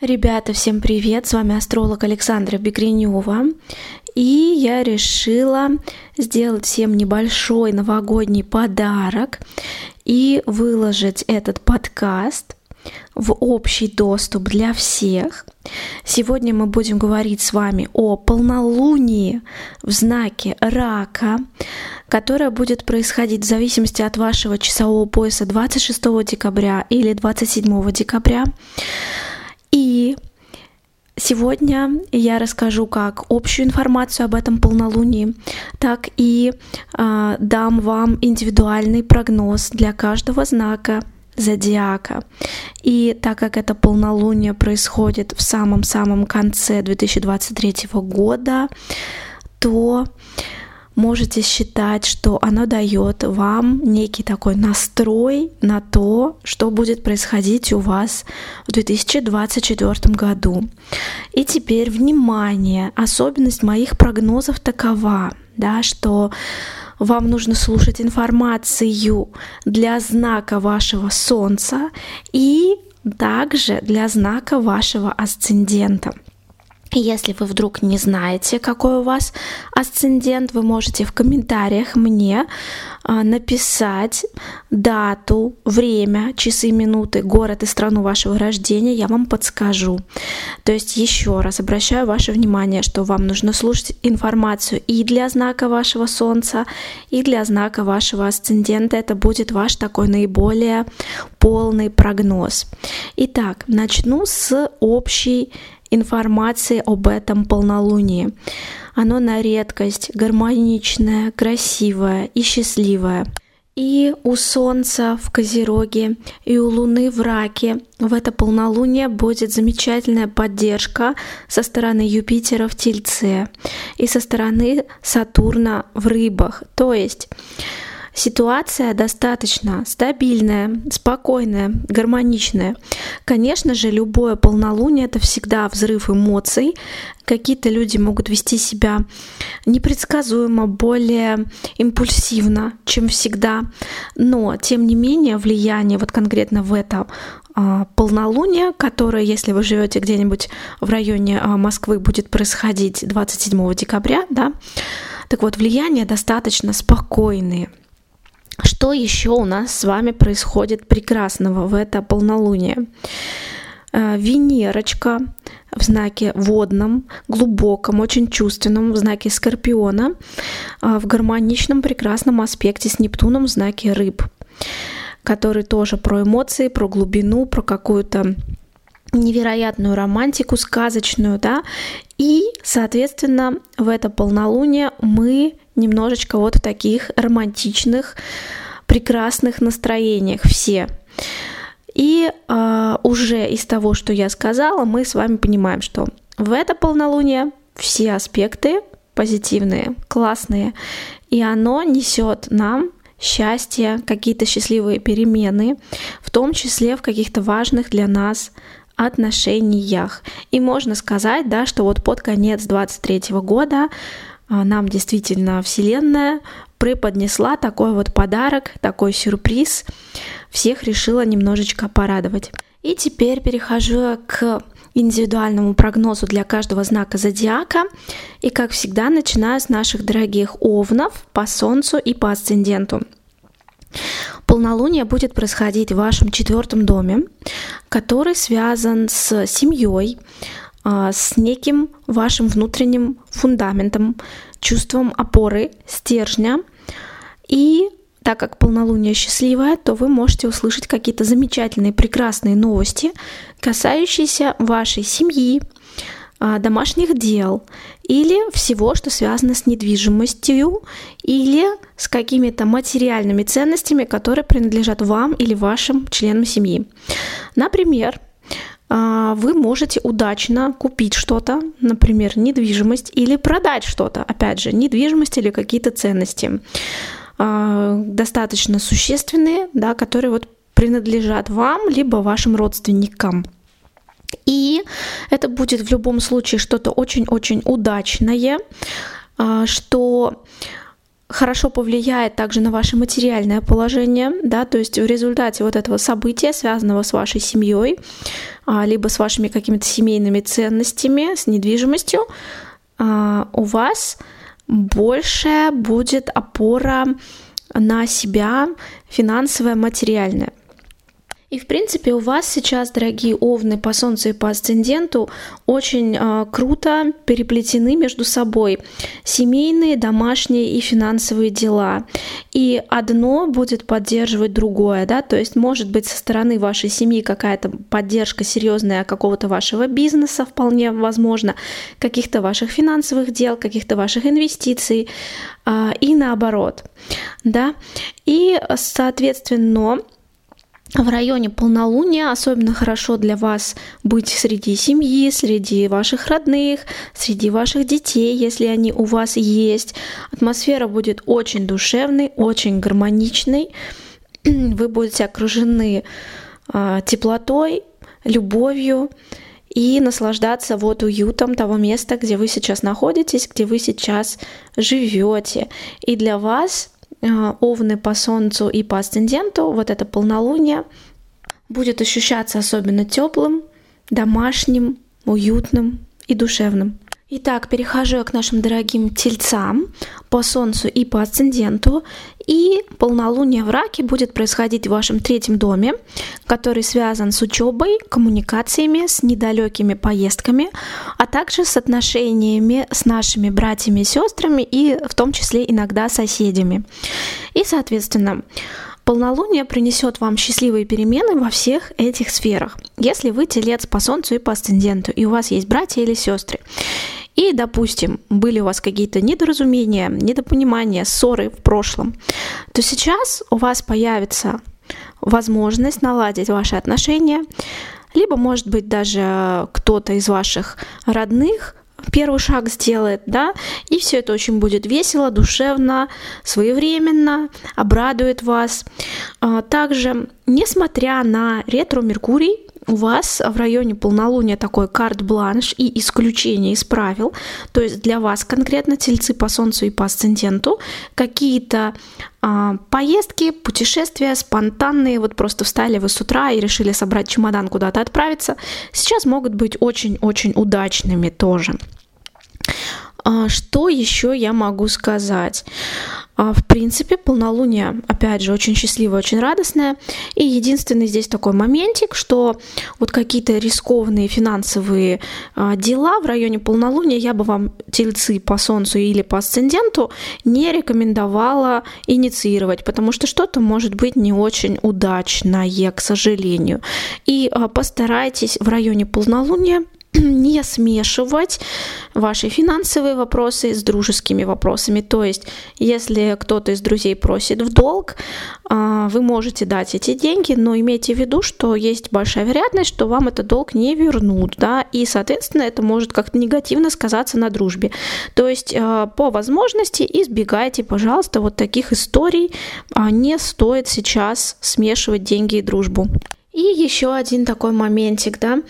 Ребята, всем привет! С вами астролог Александра Бегренева. И я решила сделать всем небольшой новогодний подарок и выложить этот подкаст в общий доступ для всех. Сегодня мы будем говорить с вами о полнолунии в знаке рака, которое будет происходить в зависимости от вашего часового пояса 26 декабря или 27 декабря. И Сегодня я расскажу как общую информацию об этом полнолунии, так и э, дам вам индивидуальный прогноз для каждого знака зодиака. И так как это полнолуние происходит в самом-самом конце 2023 года, то можете считать, что оно дает вам некий такой настрой на то, что будет происходить у вас в 2024 году. И теперь, внимание, особенность моих прогнозов такова, да, что вам нужно слушать информацию для знака вашего Солнца и также для знака вашего асцендента. Если вы вдруг не знаете, какой у вас асцендент, вы можете в комментариях мне а, написать дату, время, часы, минуты, город и страну вашего рождения, я вам подскажу. То есть еще раз обращаю ваше внимание, что вам нужно слушать информацию и для знака вашего Солнца, и для знака вашего асцендента. Это будет ваш такой наиболее полный прогноз. Итак, начну с общей информации об этом полнолунии. Оно на редкость гармоничное, красивое и счастливое. И у Солнца в Козероге, и у Луны в Раке в это полнолуние будет замечательная поддержка со стороны Юпитера в Тельце и со стороны Сатурна в Рыбах. То есть Ситуация достаточно стабильная, спокойная, гармоничная. Конечно же, любое полнолуние это всегда взрыв эмоций. Какие-то люди могут вести себя непредсказуемо, более импульсивно, чем всегда. Но, тем не менее, влияние вот конкретно в это а, полнолуние, которое, если вы живете где-нибудь в районе а, Москвы, будет происходить 27 декабря, да, так вот, влияние достаточно спокойные. Что еще у нас с вами происходит прекрасного в это полнолуние? Э, Венерочка в знаке водном, глубоком, очень чувственном, в знаке Скорпиона, э, в гармоничном, прекрасном аспекте с Нептуном в знаке рыб, который тоже про эмоции, про глубину, про какую-то невероятную романтику, сказочную, да, и, соответственно, в это полнолуние мы немножечко вот в таких романтичных, прекрасных настроениях все. И э, уже из того, что я сказала, мы с вами понимаем, что в это полнолуние все аспекты позитивные, классные, и оно несет нам счастье, какие-то счастливые перемены, в том числе в каких-то важных для нас отношениях. И можно сказать, да, что вот под конец 23 года нам действительно Вселенная преподнесла такой вот подарок, такой сюрприз. Всех решила немножечко порадовать. И теперь перехожу к индивидуальному прогнозу для каждого знака зодиака. И, как всегда, начинаю с наших дорогих овнов по Солнцу и по асценденту. Полнолуние будет происходить в вашем четвертом доме, который связан с семьей, а, с неким вашим внутренним фундаментом, чувством опоры, стержня. И так как полнолуние счастливое, то вы можете услышать какие-то замечательные, прекрасные новости, касающиеся вашей семьи, а, домашних дел или всего, что связано с недвижимостью или с какими-то материальными ценностями, которые принадлежат вам или вашим членам семьи. Например, а, вы можете удачно купить что-то, например, недвижимость, или продать что-то, опять же, недвижимость или какие-то ценности а, достаточно существенные, да, которые вот принадлежат вам либо вашим родственникам. И это будет в любом случае что-то очень-очень удачное, а, что хорошо повлияет также на ваше материальное положение, да, то есть в результате вот этого события, связанного с вашей семьей, а, либо с вашими какими-то семейными ценностями, с недвижимостью, а, у вас больше будет опора на себя финансовая, материальная. И, в принципе, у вас сейчас, дорогие овны по Солнцу и по Асценденту, очень э, круто переплетены между собой семейные, домашние и финансовые дела. И одно будет поддерживать другое, да, то есть может быть со стороны вашей семьи какая-то поддержка серьезная какого-то вашего бизнеса, вполне возможно, каких-то ваших финансовых дел, каких-то ваших инвестиций э, и наоборот, да. И, соответственно, в районе полнолуния особенно хорошо для вас быть среди семьи, среди ваших родных, среди ваших детей, если они у вас есть. Атмосфера будет очень душевной, очень гармоничной. Вы будете окружены э, теплотой, любовью и наслаждаться вот уютом того места, где вы сейчас находитесь, где вы сейчас живете. И для вас овны по Солнцу и по асценденту, вот это полнолуние, будет ощущаться особенно теплым, домашним, уютным и душевным. Итак, перехожу я к нашим дорогим тельцам по Солнцу и по Асценденту. И полнолуние в Раке будет происходить в вашем третьем доме, который связан с учебой, коммуникациями, с недалекими поездками, а также с отношениями с нашими братьями и сестрами и в том числе иногда соседями. И, соответственно, Полнолуние принесет вам счастливые перемены во всех этих сферах. Если вы телец по Солнцу и по Асценденту, и у вас есть братья или сестры, и, допустим, были у вас какие-то недоразумения, недопонимания, ссоры в прошлом, то сейчас у вас появится возможность наладить ваши отношения, либо, может быть, даже кто-то из ваших родных первый шаг сделает, да, и все это очень будет весело, душевно, своевременно, обрадует вас. А, также, несмотря на ретро-меркурий, у вас в районе полнолуния такой карт-бланш и исключение из правил, то есть для вас конкретно тельцы по Солнцу и по Асценденту какие-то а, поездки, путешествия спонтанные, вот просто встали вы с утра и решили собрать чемодан куда-то отправиться, сейчас могут быть очень-очень удачными тоже. А, что еще я могу сказать? А, в принципе, полнолуние, опять же, очень счастливое, очень радостное. И единственный здесь такой моментик, что вот какие-то рискованные финансовые а, дела в районе полнолуния я бы вам, тельцы по Солнцу или по Асценденту, не рекомендовала инициировать, потому что что-то может быть не очень удачное, к сожалению. И постарайтесь в районе полнолуния не смешивать ваши финансовые вопросы с дружескими вопросами. То есть, если кто-то из друзей просит в долг, а, вы можете дать эти деньги, но имейте в виду, что есть большая вероятность, что вам этот долг не вернут, да, и, соответственно, это может как-то негативно сказаться на дружбе. То есть, а, по возможности избегайте, пожалуйста, вот таких историй. А, не стоит сейчас смешивать деньги и дружбу. И еще один такой моментик, да,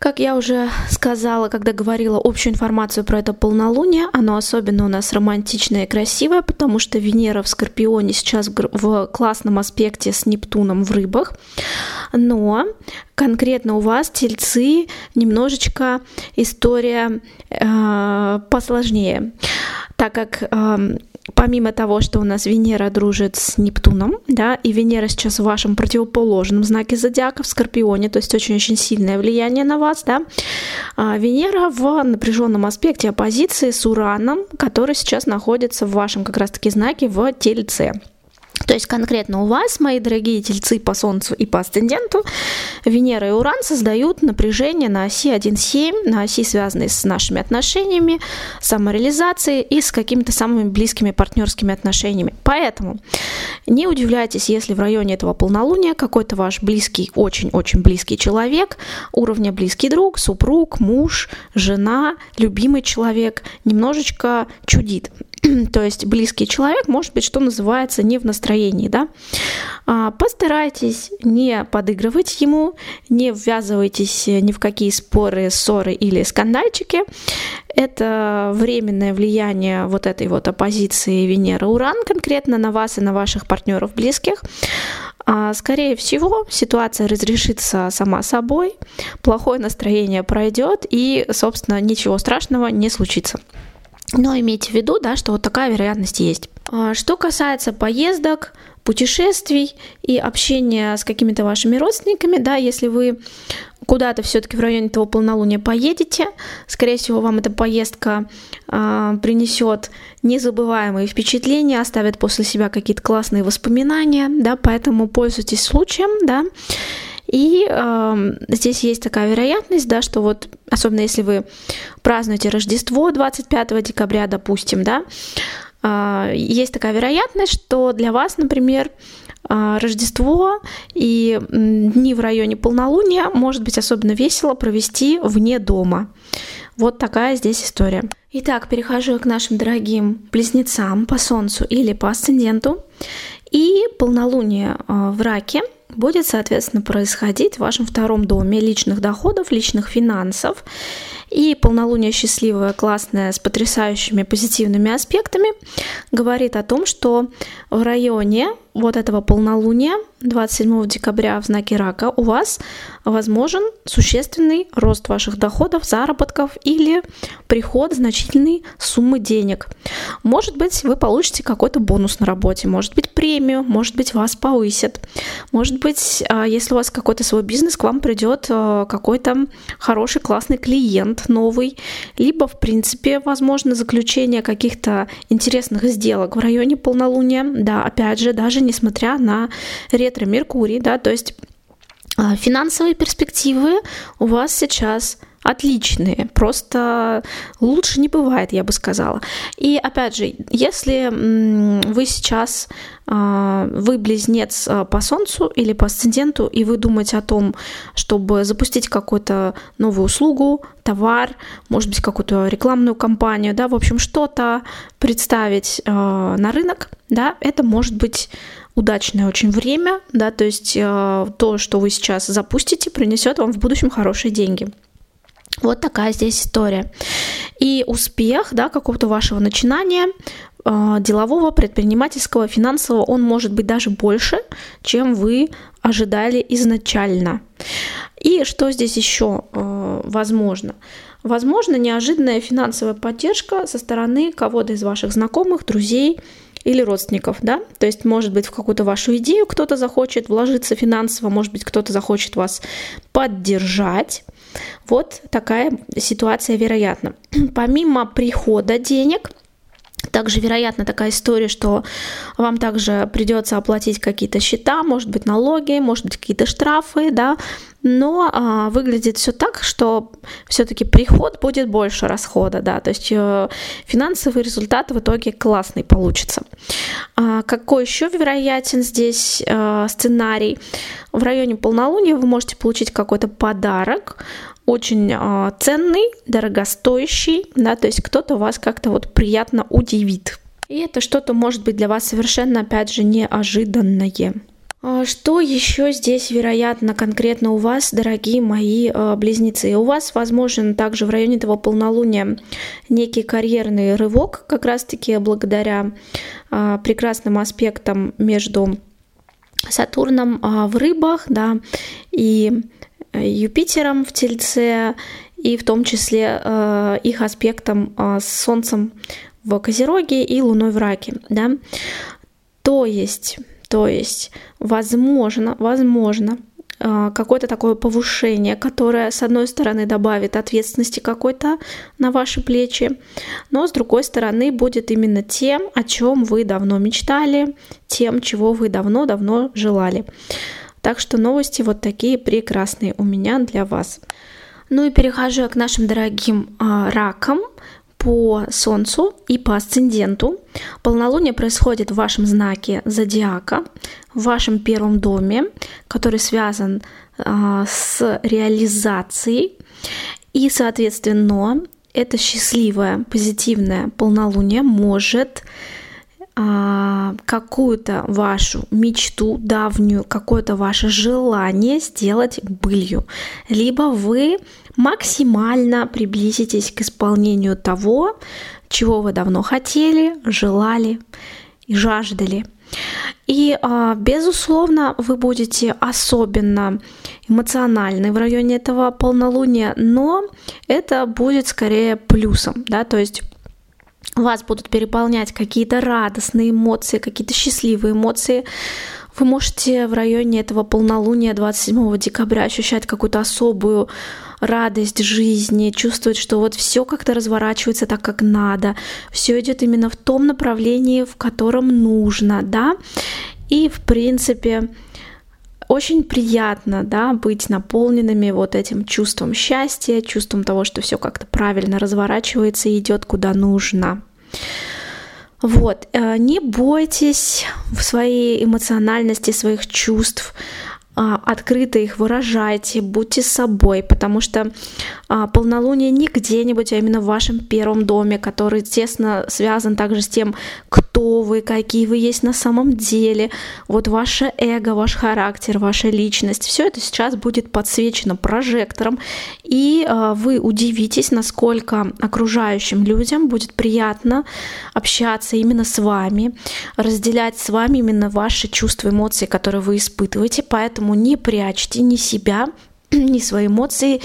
как я уже сказала, когда говорила общую информацию про это полнолуние, оно особенно у нас романтичное и красивое, потому что Венера в Скорпионе сейчас в классном аспекте с Нептуном в рыбах. Но конкретно у вас, тельцы, немножечко история э, посложнее, так как э, помимо того, что у нас Венера дружит с Нептуном, да, и Венера сейчас в вашем противоположном знаке зодиака, в Скорпионе, то есть очень-очень сильное влияние на вас, да, а Венера в напряженном аспекте оппозиции с Ураном, который сейчас находится в вашем как раз-таки знаке в Тельце. То есть конкретно у вас, мои дорогие тельцы по Солнцу и по Асценденту, Венера и Уран создают напряжение на оси 1,7, на оси, связанной с нашими отношениями, самореализацией и с какими-то самыми близкими партнерскими отношениями. Поэтому не удивляйтесь, если в районе этого полнолуния какой-то ваш близкий, очень-очень близкий человек, уровня близкий друг, супруг, муж, жена, любимый человек немножечко чудит. то есть близкий человек может быть, что называется, не в настроении, да. А, постарайтесь не подыгрывать ему, не ввязывайтесь ни в какие споры, ссоры или скандальчики. Это временное влияние вот этой вот оппозиции Венера-Уран конкретно на вас и на ваших партнеров близких. А, скорее всего, ситуация разрешится сама собой, плохое настроение пройдет и, собственно, ничего страшного не случится. Но имейте в виду, да, что вот такая вероятность есть. А, что касается поездок, путешествий и общения с какими-то вашими родственниками, да, если вы куда-то все-таки в районе этого полнолуния поедете, скорее всего, вам эта поездка э, принесет незабываемые впечатления, оставит после себя какие-то классные воспоминания, да, поэтому пользуйтесь случаем, да. И э, здесь есть такая вероятность, да, что вот, особенно если вы празднуете Рождество 25 декабря, допустим, да, э, есть такая вероятность, что для вас, например, э, Рождество и дни в районе полнолуния может быть особенно весело провести вне дома. Вот такая здесь история. Итак, перехожу к нашим дорогим близнецам по Солнцу или по асценденту. И полнолуние в раке – будет, соответственно, происходить в вашем втором доме личных доходов, личных финансов. И полнолуние счастливое, классное, с потрясающими позитивными аспектами, говорит о том, что в районе вот этого полнолуния 27 декабря в знаке рака у вас возможен существенный рост ваших доходов, заработков или приход значительной суммы денег. Может быть, вы получите какой-то бонус на работе, может быть, премию, может быть, вас повысят. Может быть, а, если у вас какой-то свой бизнес, к вам придет а, какой-то хороший, классный клиент новый, либо, в принципе, возможно, заключение каких-то интересных сделок в районе полнолуния. Да, опять же, даже несмотря на ретро-меркурий, да, то есть финансовые перспективы у вас сейчас отличные, просто лучше не бывает, я бы сказала. И опять же, если вы сейчас а, вы близнец а, по Солнцу или по асценденту, и вы думаете о том, чтобы запустить какую-то новую услугу, товар, может быть, какую-то рекламную кампанию, да, в общем, что-то представить на рынок, да, это может быть удачное очень время, да, то есть э, то, что вы сейчас запустите, принесет вам в будущем хорошие деньги. Вот такая здесь история. И успех, да, какого-то вашего начинания, э, делового, предпринимательского, финансового, он может быть даже больше, чем вы ожидали изначально. И что здесь еще э, возможно? Возможно, неожиданная финансовая поддержка со стороны кого-то из ваших знакомых, друзей, или родственников, да, то есть, может быть, в какую-то вашу идею кто-то захочет вложиться финансово, может быть, кто-то захочет вас поддержать. Вот такая ситуация вероятна. Помимо прихода денег, также вероятно такая история, что вам также придется оплатить какие-то счета, может быть налоги, может быть какие-то штрафы, да, но а, выглядит все так, что все-таки приход будет больше расхода, да, то есть э, финансовый результат в итоге классный получится. А, какой еще вероятен здесь э, сценарий? В районе полнолуния вы можете получить какой-то подарок, очень э, ценный, дорогостоящий, да, то есть кто-то вас как-то вот приятно удивит. И это что-то может быть для вас совершенно, опять же, неожиданное. А что еще здесь вероятно конкретно у вас, дорогие мои э, близнецы? У вас возможен также в районе этого полнолуния некий карьерный рывок, как раз-таки благодаря э, прекрасным аспектам между Сатурном э, в рыбах, да, и Юпитером в Тельце, и в том числе э, их аспектом э, с Солнцем в Козероге и Луной в Раке. Да? То есть, то есть, возможно, возможно, э, какое-то такое повышение, которое, с одной стороны, добавит ответственности какой-то на ваши плечи, но с другой стороны, будет именно тем, о чем вы давно мечтали, тем, чего вы давно-давно желали. Так что новости вот такие прекрасные у меня для вас. Ну и перехожу я к нашим дорогим а, ракам по Солнцу и по асценденту. Полнолуние происходит в вашем знаке зодиака, в вашем первом доме, который связан а, с реализацией. И, соответственно, это счастливое, позитивное полнолуние может а, какую-то вашу мечту давнюю, какое-то ваше желание сделать былью. Либо вы максимально приблизитесь к исполнению того, чего вы давно хотели, желали и жаждали. И, а, безусловно, вы будете особенно эмоциональны в районе этого полнолуния, но это будет скорее плюсом, да, то есть вас будут переполнять какие-то радостные эмоции, какие-то счастливые эмоции. Вы можете в районе этого полнолуния 27 декабря ощущать какую-то особую радость жизни, чувствовать, что вот все как-то разворачивается так, как надо, все идет именно в том направлении, в котором нужно, да, и в принципе очень приятно, да, быть наполненными вот этим чувством счастья, чувством того, что все как-то правильно разворачивается и идет куда нужно. Вот, э, не бойтесь в своей эмоциональности, своих чувств, открыто их выражайте, будьте собой, потому что а, полнолуние не где-нибудь, а именно в вашем первом доме, который тесно связан также с тем, кто вы, какие вы есть на самом деле, вот ваше эго, ваш характер, ваша личность, все это сейчас будет подсвечено прожектором, и а, вы удивитесь, насколько окружающим людям будет приятно общаться именно с вами, разделять с вами именно ваши чувства, эмоции, которые вы испытываете, поэтому Поэтому не прячьте ни себя, ни свои эмоции,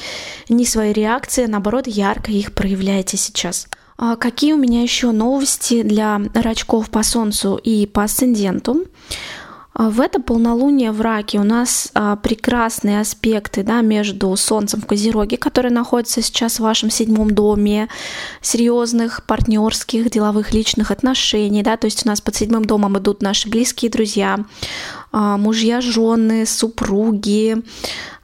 ни свои реакции, наоборот, ярко их проявляйте сейчас. А какие у меня еще новости для рачков по Солнцу и по Асценденту? А в это полнолуние в раке у нас а, прекрасные аспекты да, между Солнцем в Козероге, который находится сейчас в вашем седьмом доме, серьезных партнерских, деловых, личных отношений. Да, то есть у нас под седьмым домом идут наши близкие друзья, мужья, жены, супруги,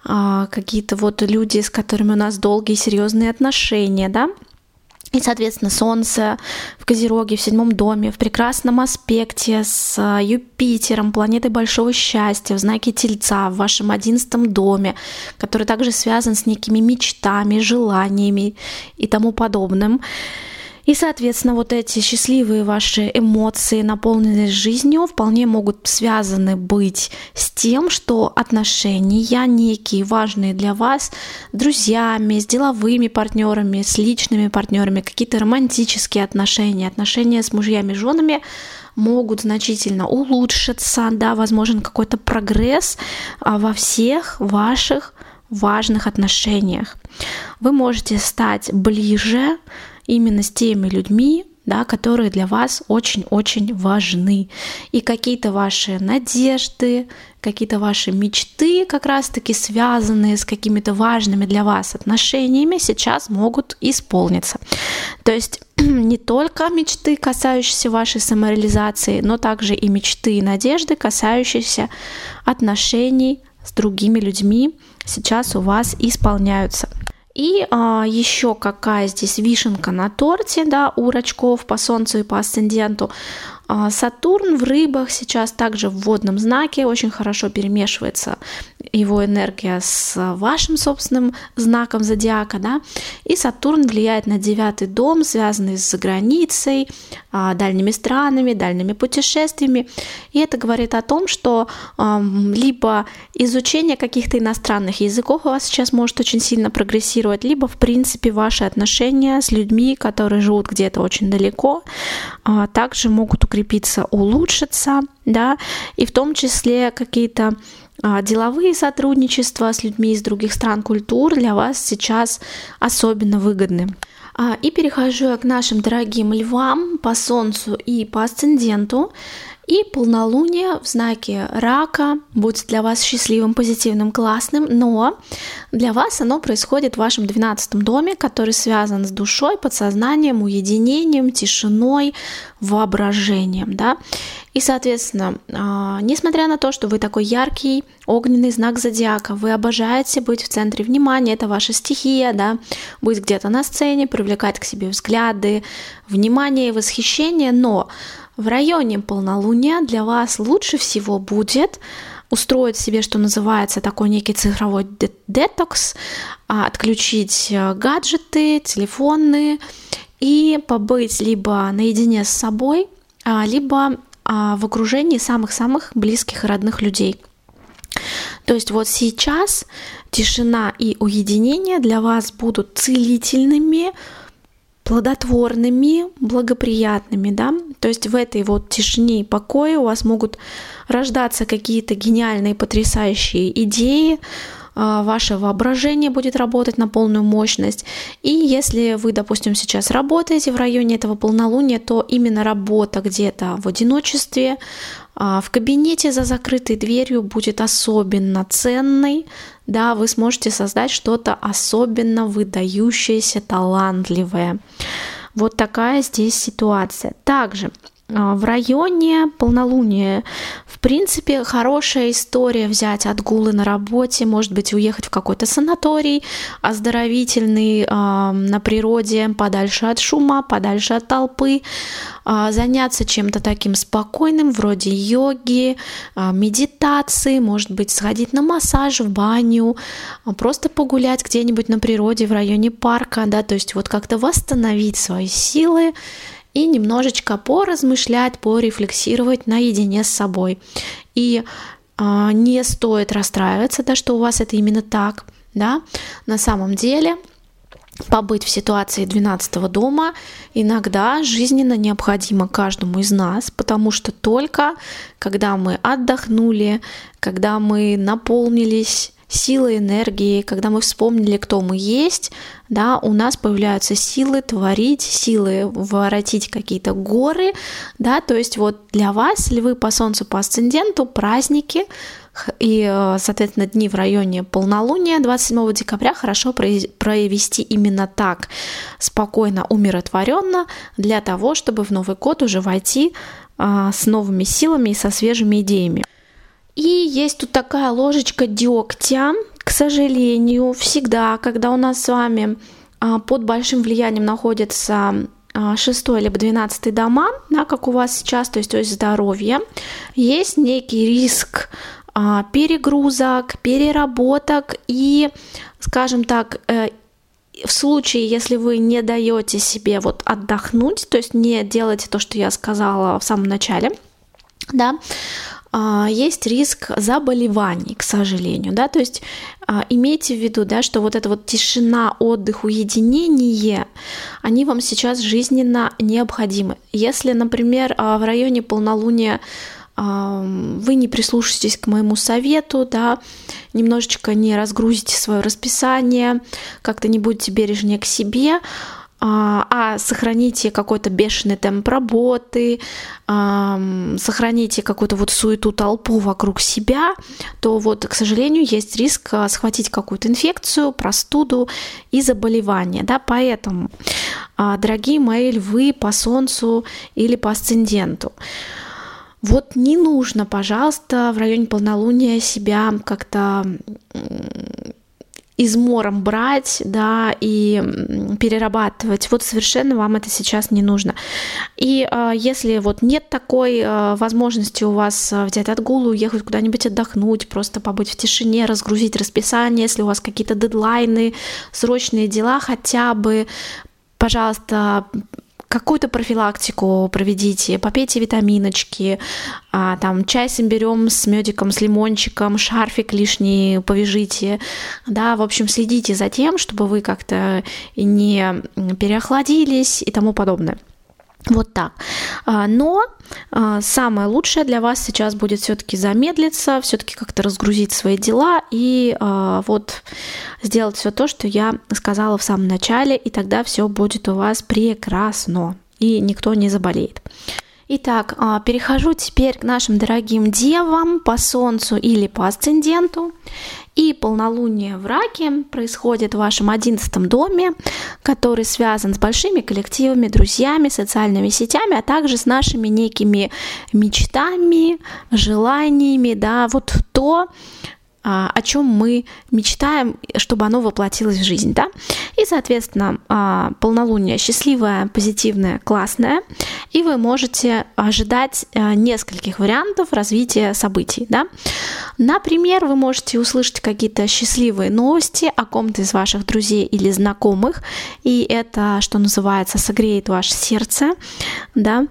а, какие-то вот люди, с которыми у нас долгие серьезные отношения, да, и, соответственно, Солнце в Козероге, в седьмом доме, в прекрасном аспекте с а, Юпитером, планетой большого счастья, в знаке Тельца, в вашем одиннадцатом доме, который также связан с некими мечтами, желаниями и тому подобным. И, соответственно, вот эти счастливые ваши эмоции, наполненные жизнью, вполне могут связаны быть с тем, что отношения некие важные для вас с друзьями, с деловыми партнерами, с личными партнерами, какие-то романтические отношения, отношения с мужьями, женами могут значительно улучшиться, да, возможен какой-то прогресс а, во всех ваших важных отношениях. Вы можете стать ближе именно с теми людьми, да, которые для вас очень-очень важны. И какие-то ваши надежды, какие-то ваши мечты, как раз-таки связанные с какими-то важными для вас отношениями, сейчас могут исполниться. То есть не только мечты, касающиеся вашей самореализации, но также и мечты и надежды, касающиеся отношений с другими людьми, сейчас у вас исполняются. И а, еще какая здесь вишенка на торте, да, у рачков по Солнцу и по асценденту. А, Сатурн в рыбах сейчас также в водном знаке, очень хорошо перемешивается его энергия с вашим собственным знаком зодиака, да, и Сатурн влияет на девятый дом, связанный с границей, а, дальними странами, дальними путешествиями, и это говорит о том, что либо изучение каких-то иностранных языков у вас сейчас может очень сильно прогрессировать, либо, в принципе, ваши отношения с людьми, которые живут где-то очень далеко, а, также могут укрепиться укрепиться, улучшиться, да, и в том числе какие-то а, деловые сотрудничества с людьми из других стран, культур для вас сейчас особенно выгодны. А, и перехожу я к нашим дорогим львам по Солнцу и по Асценденту. И полнолуние в знаке рака будет для вас счастливым, позитивным, классным, но для вас оно происходит в вашем 12 доме, который связан с душой, подсознанием, уединением, тишиной, воображением, да. И, соответственно, а, несмотря на то, что вы такой яркий, огненный знак зодиака, вы обожаете быть в центре внимания, это ваша стихия, да, быть где-то на сцене, привлекать к себе взгляды, внимание и восхищение, но в районе полнолуния для вас лучше всего будет устроить себе, что называется, такой некий цифровой детокс, а, отключить э, гаджеты, телефоны и побыть либо наедине с собой, а, либо а, в окружении самых-самых близких и родных людей. То есть вот сейчас тишина и уединение для вас будут целительными, плодотворными, благоприятными, да, то есть в этой вот тишине и покое у вас могут рождаться какие-то гениальные, потрясающие идеи, а, ваше воображение будет работать на полную мощность. И если вы, допустим, сейчас работаете в районе этого полнолуния, то именно работа где-то в одиночестве, в кабинете за закрытой дверью будет особенно ценной, да, вы сможете создать что-то особенно выдающееся, талантливое. Вот такая здесь ситуация. Также а, в районе полнолуния. В принципе, хорошая история взять отгулы на работе, может быть, уехать в какой-то санаторий оздоровительный э, на природе, подальше от шума, подальше от толпы, э, заняться чем-то таким спокойным, вроде йоги, медитации, может быть, сходить на массаж в баню, просто погулять где-нибудь на природе в районе парка, да, то есть вот как-то восстановить свои силы и немножечко поразмышлять, порефлексировать наедине с собой. И э, не стоит расстраиваться, да, что у вас это именно так, да, на самом деле побыть в ситуации 12 дома иногда жизненно необходимо каждому из нас, потому что только когда мы отдохнули, когда мы наполнились силы, энергии, когда мы вспомнили, кто мы есть, да, у нас появляются силы творить, силы воротить какие-то горы, да, то есть вот для вас, если вы по Солнцу, по асценденту, праздники, и, э, соответственно, дни в районе полнолуния 27 декабря хорошо провести именно так, спокойно, умиротворенно, для того, чтобы в Новый год уже войти а, с новыми силами и со свежими идеями. И есть тут такая ложечка дегтя. К сожалению, всегда, когда у нас с вами а, под большим влиянием находится а, шестой либо двенадцатый дома, да, как у вас сейчас, то есть, то есть здоровье, есть некий риск а, перегрузок, переработок и, скажем так, э, в случае, если вы не даете себе вот отдохнуть, то есть не делаете то, что я сказала в самом начале, да, есть риск заболеваний, к сожалению, да, то есть а, имейте в виду, да, что вот эта вот тишина, отдых, уединение, они вам сейчас жизненно необходимы. Если, например, а, в районе полнолуния вы не прислушаетесь к моему совету, да, немножечко не разгрузите свое расписание, как-то не будете бережнее к себе, а, а сохраните какой-то бешеный темп работы, сохраните какую-то вот суету толпу вокруг себя, то вот, к сожалению, есть риск а, схватить какую-то инфекцию, простуду и заболевание, да, поэтому, а, дорогие мои львы по солнцу или по асценденту, вот не нужно, пожалуйста, в районе полнолуния себя как-то измором брать, да, и перерабатывать. Вот совершенно вам это сейчас не нужно. И э, если вот нет такой э, возможности у вас а, взять отгул, уехать куда-нибудь отдохнуть, просто побыть в тишине, разгрузить расписание, если у вас какие-то дедлайны, срочные дела, хотя бы пожалуйста, какую-то профилактику проведите, попейте витаминочки, а, там чай с имбирем, с медиком, с лимончиком, шарфик лишний повяжите, да, в общем, следите за тем, чтобы вы как-то не переохладились и тому подобное. Вот так. А, но а, самое лучшее для вас сейчас будет все-таки замедлиться, все-таки как-то разгрузить свои дела и а, вот сделать все то, что я сказала в самом начале, и тогда все будет у вас прекрасно, и никто не заболеет. Итак, перехожу теперь к нашим дорогим девам по Солнцу или по асценденту. И полнолуние в раке происходит в вашем одиннадцатом доме, который связан с большими коллективами, друзьями, социальными сетями, а также с нашими некими мечтами, желаниями, да, вот то, а, о чем мы мечтаем, чтобы оно воплотилось в жизнь, да. И, соответственно, а, полнолуние счастливое, позитивное, классное. И вы можете ожидать а, нескольких вариантов развития событий. Да? Например, вы можете услышать какие-то счастливые новости о ком-то из ваших друзей или знакомых, и это, что называется, согреет ваше сердце. Да?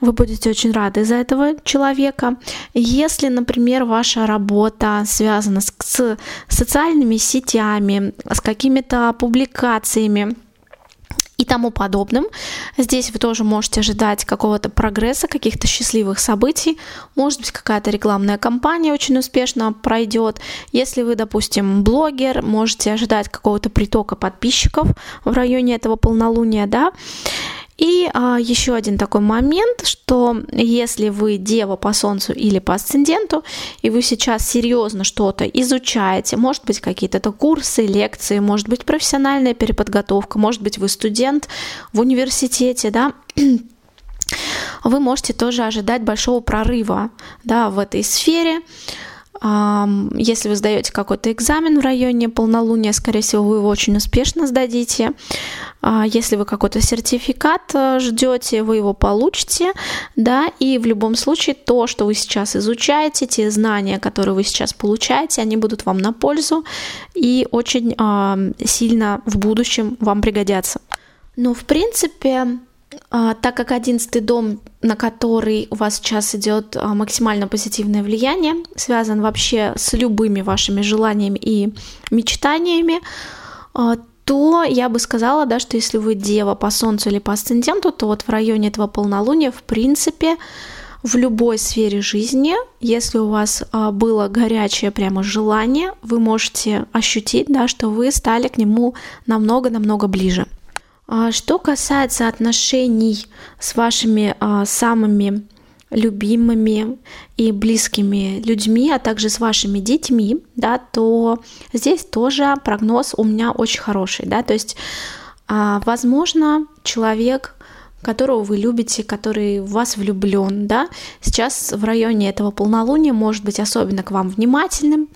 Вы будете очень рады из-за этого человека. Если, например, ваша работа связана с, с социальными сетями, с какими-то публикациями, и тому подобным. Здесь вы тоже можете ожидать какого-то прогресса, каких-то счастливых событий. Может быть, какая-то рекламная кампания очень успешно пройдет. Если вы, допустим, блогер, можете ожидать какого-то притока подписчиков в районе этого полнолуния, да. И а, еще один такой момент, что если вы дева по солнцу или по асценденту, и вы сейчас серьезно что-то изучаете, может быть какие-то курсы, лекции, может быть профессиональная переподготовка, может быть вы студент в университете, да, вы можете тоже ожидать большого прорыва да, в этой сфере. Если вы сдаете какой-то экзамен в районе полнолуния, скорее всего, вы его очень успешно сдадите. А, если вы какой-то сертификат э, ждете, вы его получите, да, и в любом случае то, что вы сейчас изучаете, те знания, которые вы сейчас получаете, они будут вам на пользу и очень сильно в будущем вам пригодятся. Но в принципе а, так как одиннадцатый дом, на который у вас сейчас идет а, максимально позитивное влияние, связан вообще с любыми вашими желаниями и мечтаниями, а, то я бы сказала, да, что если вы дева по солнцу или по асценденту, то вот в районе этого полнолуния, в принципе, в любой сфере жизни, если у вас было горячее прямо желание, вы можете ощутить, да, что вы стали к нему намного-намного ближе. А что касается отношений с вашими а, самыми любимыми и близкими людьми, а также с вашими детьми, да, то здесь тоже прогноз у меня очень хороший, да, то есть, а, возможно, человек которого вы любите, который в вас влюблен, да, сейчас в районе этого полнолуния может быть особенно к вам внимательным,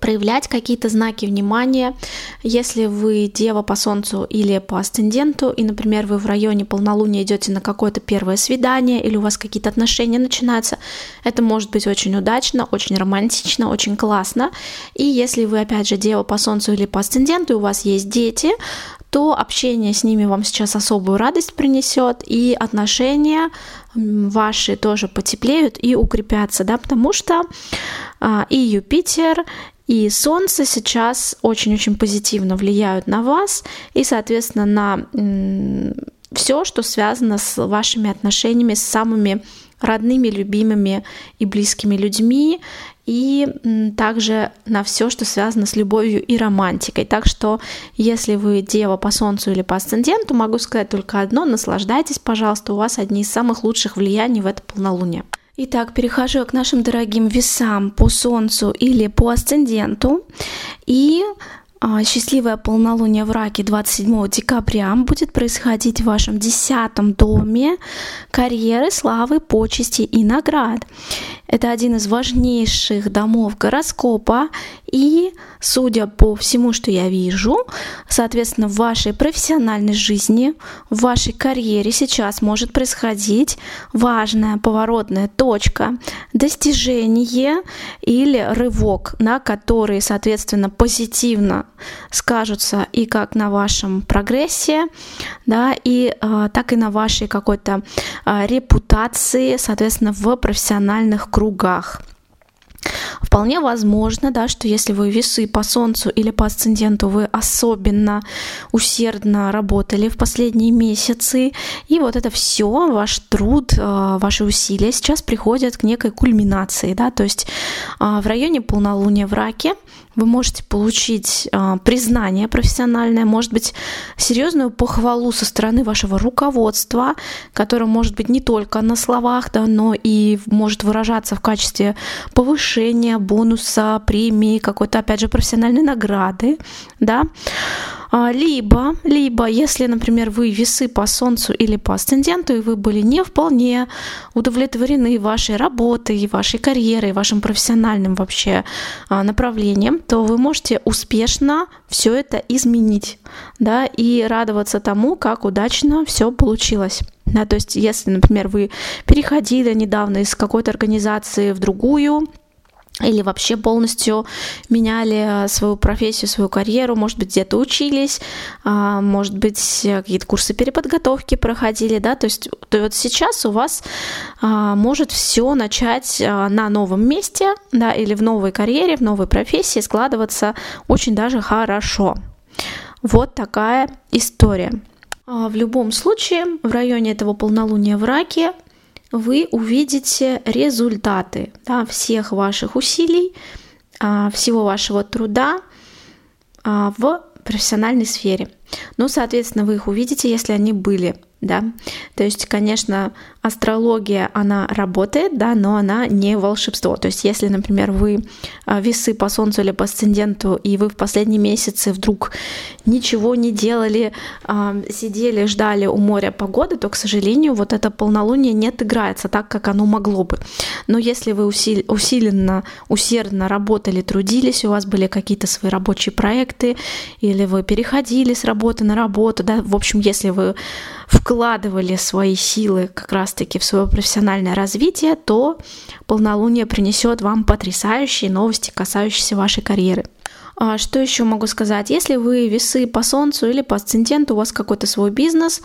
проявлять какие-то знаки внимания. Если вы дева по солнцу или по асценденту, и, например, вы в районе полнолуния идете на какое-то первое свидание, или у вас какие-то отношения начинаются, это может быть очень удачно, очень романтично, очень классно. И если вы, опять же, дева по солнцу или по асценденту, и у вас есть дети, то общение с ними вам сейчас особую радость принесет, и отношения ваши тоже потеплеют и укрепятся, да, потому что а, и Юпитер, и Солнце сейчас очень-очень позитивно влияют на вас и, соответственно, на все, что связано с вашими отношениями с самыми родными, любимыми и близкими людьми, и также на все, что связано с любовью и романтикой. Так что, если вы дева по солнцу или по асценденту, могу сказать только одно, наслаждайтесь, пожалуйста, у вас одни из самых лучших влияний в это полнолуние. Итак, перехожу к нашим дорогим весам по Солнцу или по асценденту. И счастливое полнолуние в раке 27 декабря будет происходить в вашем десятом доме карьеры, славы, почести и наград. Это один из важнейших домов гороскопа, и, судя по всему, что я вижу, соответственно, в вашей профессиональной жизни, в вашей карьере сейчас может происходить важная поворотная точка, достижение или рывок, на который, соответственно, позитивно скажутся и как на вашем прогрессе, да, и э, так и на вашей какой-то э, репутации, соответственно, в профессиональных кругах. Вполне возможно, да, что если вы весы по Солнцу или по асценденту, вы особенно усердно работали в последние месяцы, и вот это все, ваш труд, э, ваши усилия сейчас приходят к некой кульминации, да, то есть э, в районе полнолуния в раке вы можете получить а, признание профессиональное, может быть, серьезную похвалу со стороны вашего руководства, которое может быть не только на словах, да, но и может выражаться в качестве повышения ожидания бонуса, премии, какой-то, опять же, профессиональной награды, да, а, либо, либо, если, например, вы весы по Солнцу или по асценденту, и вы были не вполне удовлетворены вашей работой, вашей карьерой, вашим профессиональным вообще а, направлением, то вы можете успешно все это изменить, да, и радоваться тому, как удачно все получилось. Да, то есть, если, например, вы переходили недавно из какой-то организации в другую, или вообще полностью меняли свою профессию, свою карьеру, может быть, где-то учились, а, может быть, какие-то курсы переподготовки проходили, да, то есть то вот сейчас у вас а, может все начать а, на новом месте, да, или в новой карьере, в новой профессии складываться очень даже хорошо. Вот такая история. В любом случае, в районе этого полнолуния в раке вы увидите результаты да, всех ваших усилий, а, всего вашего труда а, в профессиональной сфере. Ну, соответственно, вы их увидите, если они были да. То есть, конечно, астрология, она работает, да, но она не волшебство. То есть, если, например, вы а, весы по Солнцу или по асценденту, и вы в последние месяцы вдруг ничего не делали, а, сидели, ждали у моря погоды, то, к сожалению, вот это полнолуние не отыграется так, как оно могло бы. Но если вы усиленно, усердно работали, трудились, у вас были какие-то свои рабочие проекты, или вы переходили с работы на работу, да, в общем, если вы вкладывали свои силы как раз-таки в свое профессиональное развитие, то полнолуние принесет вам потрясающие новости, касающиеся вашей карьеры. А что еще могу сказать? Если вы весы по Солнцу или по асценденту, у вас какой-то свой бизнес,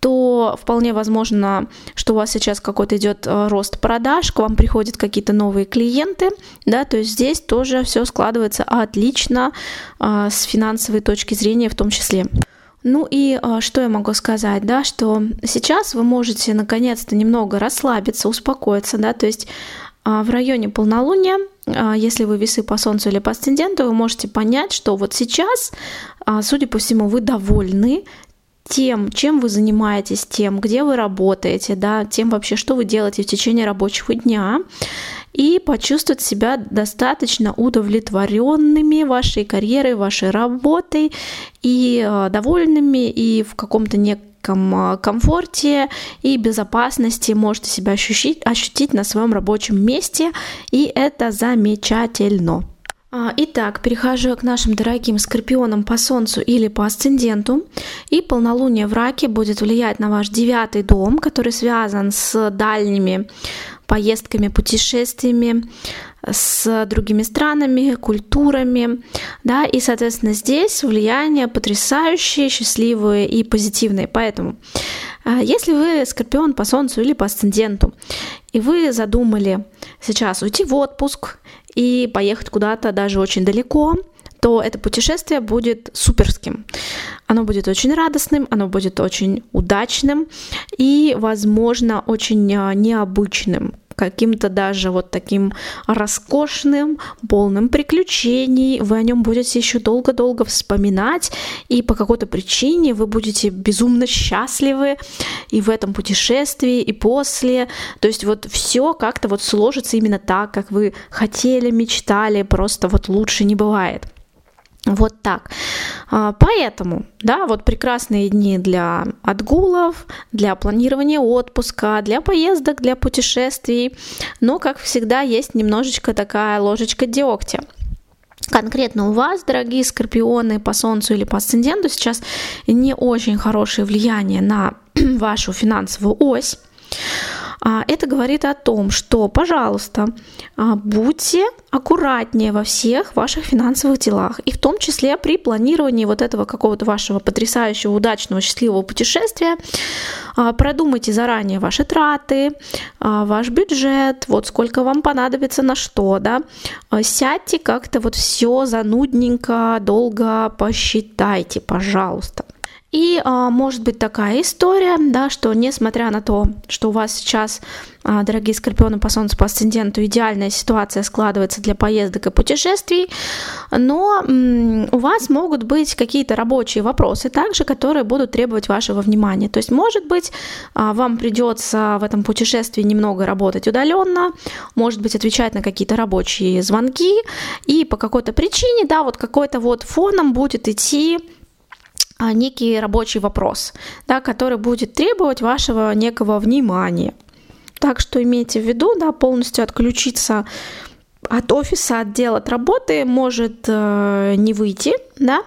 то вполне возможно, что у вас сейчас какой-то идет э, рост продаж, к вам приходят какие-то новые клиенты, да, то есть здесь тоже все складывается отлично а, с финансовой точки зрения в том числе. Ну и а, что я могу сказать, да, что сейчас вы можете наконец-то немного расслабиться, успокоиться, да, то есть а, в районе полнолуния, а, если вы весы по Солнцу или по асценденту, вы можете понять, что вот сейчас, судя по всему, вы довольны тем, чем вы занимаетесь, тем, где вы работаете, да, тем вообще, что вы делаете в течение рабочего дня и почувствовать себя достаточно удовлетворенными вашей карьерой, вашей работой и э, довольными и в каком-то неком э, комфорте и безопасности можете себя ощутить, ощутить на своем рабочем месте, и это замечательно. А, итак, перехожу к нашим дорогим скорпионам по Солнцу или по асценденту. И полнолуние в раке будет влиять на ваш девятый дом, который связан с дальними поездками, путешествиями с другими странами, культурами, да, и, соответственно, здесь влияние потрясающее, счастливое и позитивное. Поэтому, а, если вы скорпион по Солнцу или по асценденту, и вы задумали сейчас уйти в отпуск и поехать куда-то даже очень далеко, то это путешествие будет суперским. Оно будет очень радостным, оно будет очень удачным и, возможно, очень а, необычным каким-то даже вот таким роскошным, полным приключений. Вы о нем будете еще долго-долго вспоминать, и по какой-то причине вы будете безумно счастливы и в этом путешествии, и после. То есть вот все как-то вот сложится именно так, как вы хотели, мечтали, просто вот лучше не бывает. Вот так. А, поэтому, да, вот прекрасные дни для отгулов, для планирования отпуска, для поездок, для путешествий. Но, как всегда, есть немножечко такая ложечка дегтя. Конкретно у вас, дорогие скорпионы по Солнцу или по Асценденту, сейчас не очень хорошее влияние на вашу финансовую ось. А, это говорит о том, что, пожалуйста, а, будьте аккуратнее во всех ваших финансовых делах, и в том числе при планировании вот этого какого-то вашего потрясающего, удачного, счастливого путешествия. А, продумайте заранее ваши траты, ваш бюджет, вот сколько вам понадобится на что, да. Сядьте как-то вот все занудненько, долго посчитайте, пожалуйста. И а, может быть такая история, да, что несмотря на то, что у вас сейчас, а, дорогие скорпионы по Солнцу, по асценденту, идеальная ситуация складывается для поездок и путешествий, но м, у вас могут быть какие-то рабочие вопросы также, которые будут требовать вашего внимания. То есть, может быть, а, вам придется в этом путешествии немного работать удаленно, может быть, отвечать на какие-то рабочие звонки, и по какой-то причине, да, вот какой-то вот фоном будет идти некий рабочий вопрос, да, который будет требовать вашего некого внимания. Так что имейте в виду, да, полностью отключиться от офиса, от дел, от работы может э, не выйти, да, а,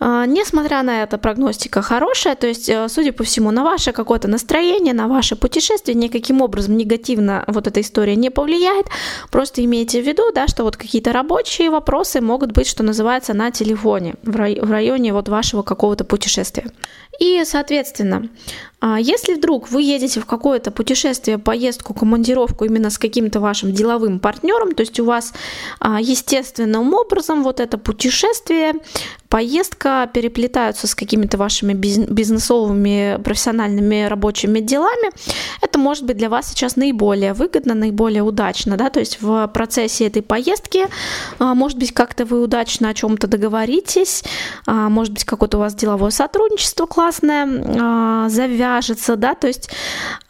несмотря на это, прогностика хорошая, то есть, э, судя по всему, на ваше какое-то настроение, на ваше путешествие никаким образом негативно вот эта история не повлияет. Просто имейте в виду, да, что вот какие-то рабочие вопросы могут быть, что называется, на телефоне в районе вот вашего какого-то путешествия. И, соответственно, а, если вдруг вы едете в какое-то путешествие, поездку, командировку именно с каким-то вашим деловым партнером, то есть у вас а, естественным образом вот это путешествие, поездка переплетаются с какими-то вашими бизнесовыми, профессиональными рабочими делами, это может быть для вас сейчас наиболее выгодно, наиболее удачно, да, то есть в процессе этой поездки, а, может быть, как-то вы удачно о чем-то договоритесь, может быть, какое-то у вас деловое сотрудничество классное завязано, вяжется, да, то есть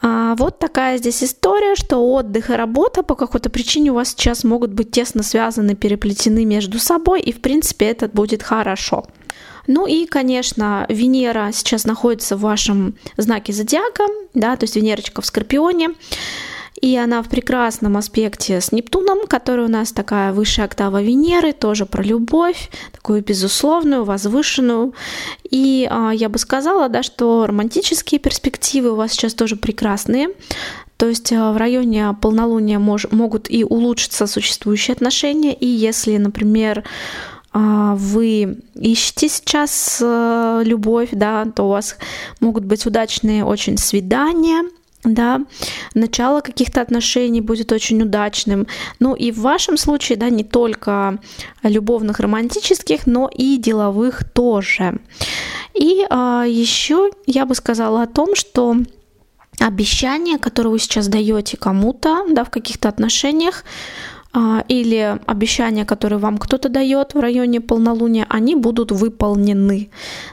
а, вот такая здесь история, что отдых и работа по какой-то причине у вас сейчас могут быть тесно связаны, переплетены между собой, и в принципе это будет хорошо. Ну и, конечно, Венера сейчас находится в вашем знаке зодиака, да, то есть Венерочка в Скорпионе. И она в прекрасном аспекте с Нептуном, который у нас такая высшая октава Венеры, тоже про любовь, такую безусловную, возвышенную. И а, я бы сказала, да, что романтические перспективы у вас сейчас тоже прекрасные. То есть а, в районе полнолуния мож, могут и улучшиться существующие отношения. И если, например, а, вы ищете сейчас э, любовь, да, то у вас могут быть удачные очень свидания – да, начало каких-то отношений будет очень удачным. Ну и в вашем случае, да, не только любовных, романтических, но и деловых тоже. И а, еще я бы сказала о том, что обещание, которое вы сейчас даете кому-то, да, в каких-то отношениях, или обещания, которые вам кто-то дает в районе полнолуния, они будут выполнены.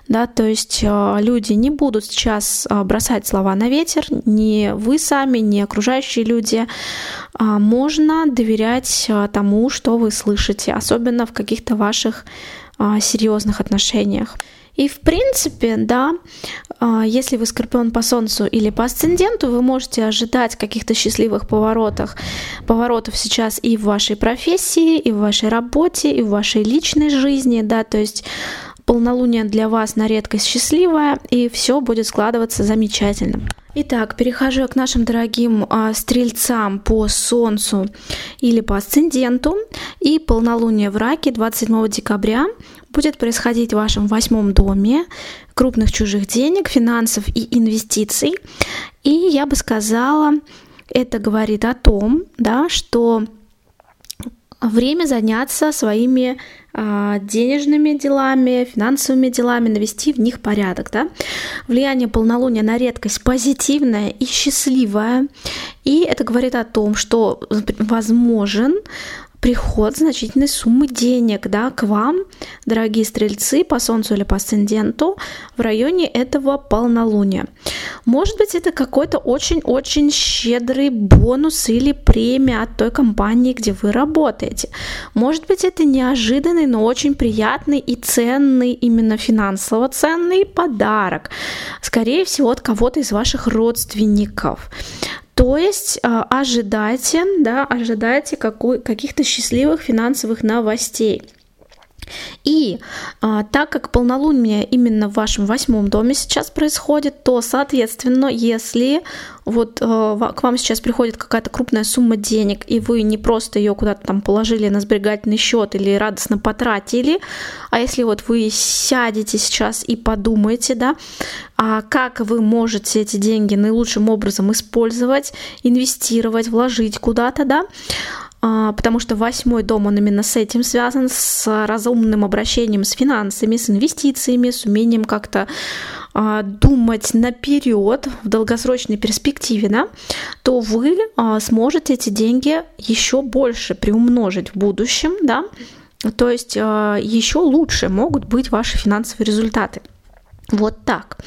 Да, то есть а, люди не будут сейчас а, бросать слова на ветер, ни вы сами, ни окружающие люди. Можно доверять тому, что вы слышите, особенно в каких-то ваших серьезных отношениях. И в принципе, да, а, если вы скорпион по Солнцу или по асценденту, вы можете ожидать каких-то счастливых поворотов, поворотов сейчас и в вашей профессии, и в вашей работе, и в вашей личной жизни, да, то есть полнолуние для вас на редкость счастливое, и все будет складываться замечательно. Итак, перехожу к нашим дорогим а, стрельцам по Солнцу или по асценденту. И полнолуние в Раке 27 декабря будет происходить в вашем восьмом доме крупных чужих денег, финансов и инвестиций. И я бы сказала, это говорит о том, да, что время заняться своими а, денежными делами, финансовыми делами, навести в них порядок. Да? Влияние полнолуния на редкость позитивное и счастливое. И это говорит о том, что возможен приход значительной суммы денег да, к вам, дорогие стрельцы, по Солнцу или по Асценденту, в районе этого полнолуния. Может быть, это какой-то очень-очень щедрый бонус или премия от той компании, где вы работаете. Может быть, это неожиданный, но очень приятный и ценный, именно финансово ценный подарок. Скорее всего, от кого-то из ваших родственников. То есть э, ожидайте, да, ожидайте какой, каких-то счастливых финансовых новостей. И а, так как полнолуние именно в вашем восьмом доме сейчас происходит, то, соответственно, если вот а, к вам сейчас приходит какая-то крупная сумма денег, и вы не просто ее куда-то там положили на сберегательный счет или радостно потратили, а если вот вы сядете сейчас и подумаете, да, а как вы можете эти деньги наилучшим образом использовать, инвестировать, вложить куда-то, да, потому что восьмой дом, он именно с этим связан, с разумным обращением с финансами, с инвестициями, с умением как-то а, думать наперед в долгосрочной перспективе, да, то вы а, сможете эти деньги еще больше приумножить в будущем, да, то есть еще лучше могут быть ваши финансовые результаты. Вот так.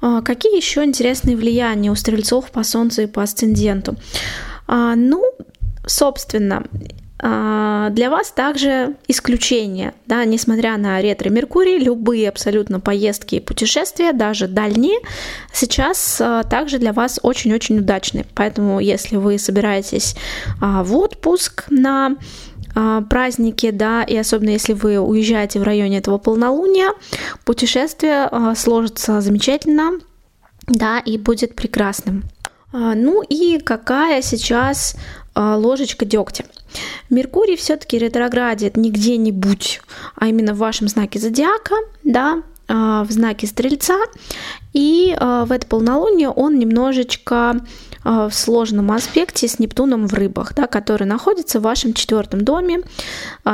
Какие еще интересные влияния у стрельцов по Солнцу и по асценденту? Ну, собственно, а, для вас также исключение, да, несмотря на ретро-меркурий, любые абсолютно поездки и путешествия, даже дальние, сейчас а, также для вас очень-очень удачны. Поэтому, если вы собираетесь а, в отпуск на праздники, да, и особенно если вы уезжаете в районе этого полнолуния, путешествие сложится замечательно, да, и будет прекрасным. Ну и какая сейчас ложечка дегтя? Меркурий все-таки ретроградит не где-нибудь, а именно в вашем знаке зодиака, да, а, в знаке Стрельца, и а, в это полнолуние он немножечко а, в сложном аспекте с Нептуном в рыбах, да, который находится в вашем четвертом доме,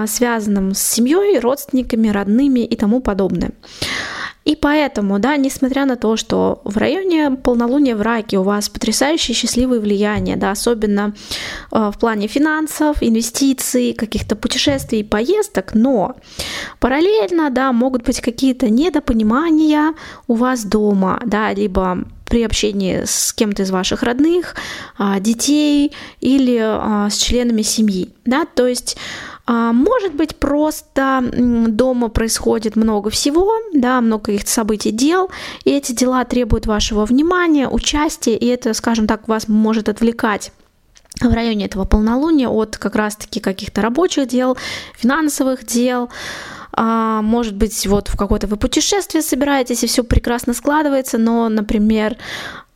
связанном с семьей, родственниками, родными и тому подобное. И поэтому, да, несмотря на то, что в районе полнолуния в раке у вас потрясающее счастливое влияние, да, особенно э, в плане финансов, инвестиций, каких-то путешествий поездок, но параллельно, да, могут быть какие-то недопонимания у вас дома, да, либо при общении с кем-то из ваших родных, э, детей или э, с членами семьи, да, то есть а, может быть, просто дома происходит много всего, да, много каких-то событий, дел, и эти дела требуют вашего внимания, участия, и это, скажем так, вас может отвлекать в районе этого полнолуния от как раз-таки каких-то рабочих дел, финансовых дел, а, может быть, вот в какое-то вы путешествие собираетесь, и все прекрасно складывается, но, например,